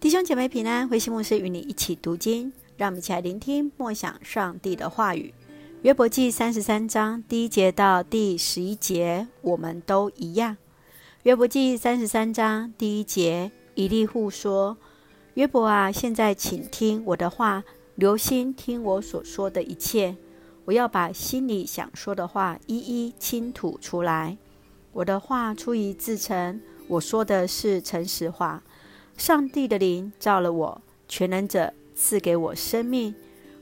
弟兄姐妹平安，慧馨牧师与你一起读经，让我们一起来聆听默想上帝的话语。约伯记三十三章第一节到第十一节，我们都一样。约伯记三十三章第一节，以利户说：“约伯啊，现在请听我的话，留心听我所说的一切。我要把心里想说的话一一倾吐出来。我的话出于自诚，我说的是诚实话。上帝的灵造了我，全能者赐给我生命。”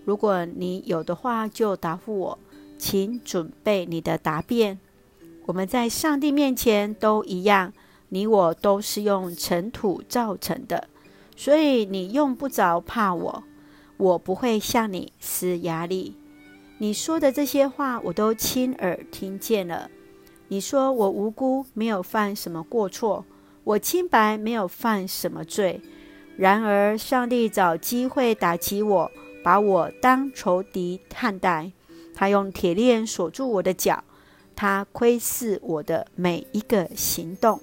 如果你有的话，就答复我，请准备你的答辩。我们在上帝面前都一样，你我都是用尘土造成的，所以你用不着怕我，我不会向你施压力。你说的这些话，我都亲耳听见了。你说我无辜，没有犯什么过错，我清白，没有犯什么罪。然而上帝找机会打击我。把我当仇敌看待，他用铁链锁住我的脚，他窥视我的每一个行动。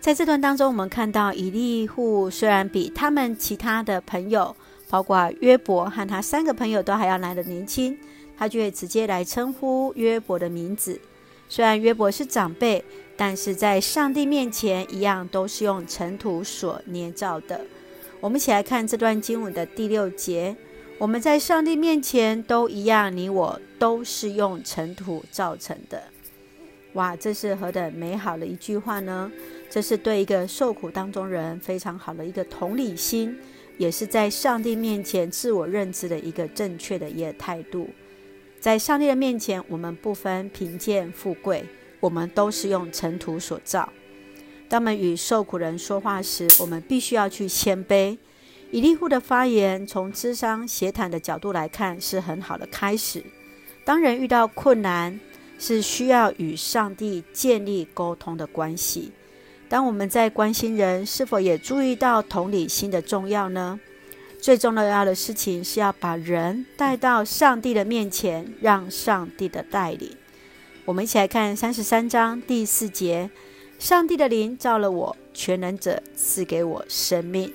在这段当中，我们看到以利户虽然比他们其他的朋友，包括约伯和他三个朋友都还要来得年轻，他就会直接来称呼约伯的名字。虽然约伯是长辈，但是在上帝面前一样都是用尘土所捏造的。我们一起来看这段经文的第六节。我们在上帝面前都一样，你我都是用尘土造成的。哇，这是何等美好的一句话呢？这是对一个受苦当中人非常好的一个同理心，也是在上帝面前自我认知的一个正确的一个态度。在上帝的面前，我们不分贫贱富贵，我们都是用尘土所造。当我们与受苦人说话时，我们必须要去谦卑。以利户的发言，从智商协谈的角度来看，是很好的开始。当人遇到困难，是需要与上帝建立沟通的关系。当我们在关心人，是否也注意到同理心的重要呢？最重要的事情是要把人带到上帝的面前，让上帝的带领。我们一起来看三十三章第四节。上帝的灵造了我，全能者赐给我生命。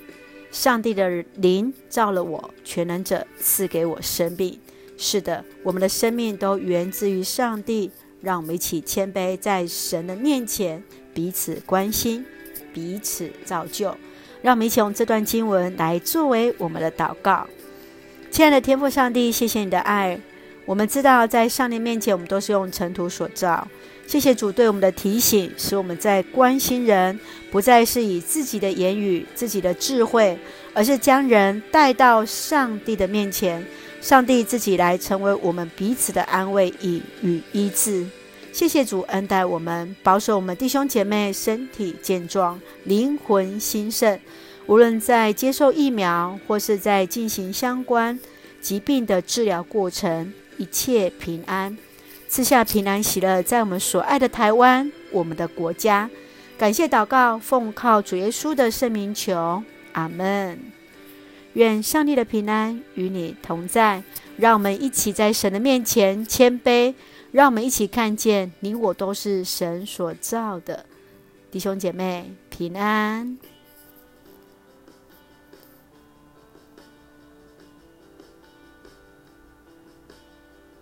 上帝的灵造了我，全能者赐给我生命。是的，我们的生命都源自于上帝。让我们一起谦卑在神的面前，彼此关心，彼此造就。让我们一起用这段经文来作为我们的祷告。亲爱的天父上帝，谢谢你的爱。我们知道，在上帝面前，我们都是用尘土所造。谢谢主对我们的提醒，使我们在关心人，不再是以自己的言语、自己的智慧，而是将人带到上帝的面前，上帝自己来成为我们彼此的安慰以与医治。谢谢主恩待我们，保守我们弟兄姐妹身体健壮、灵魂兴盛，无论在接受疫苗或是在进行相关疾病的治疗过程，一切平安。赐下平安喜乐，在我们所爱的台湾，我们的国家。感谢祷告，奉靠主耶稣的圣名求，阿门。愿上帝的平安与你同在。让我们一起在神的面前谦卑，让我们一起看见你我都是神所造的弟兄姐妹平安。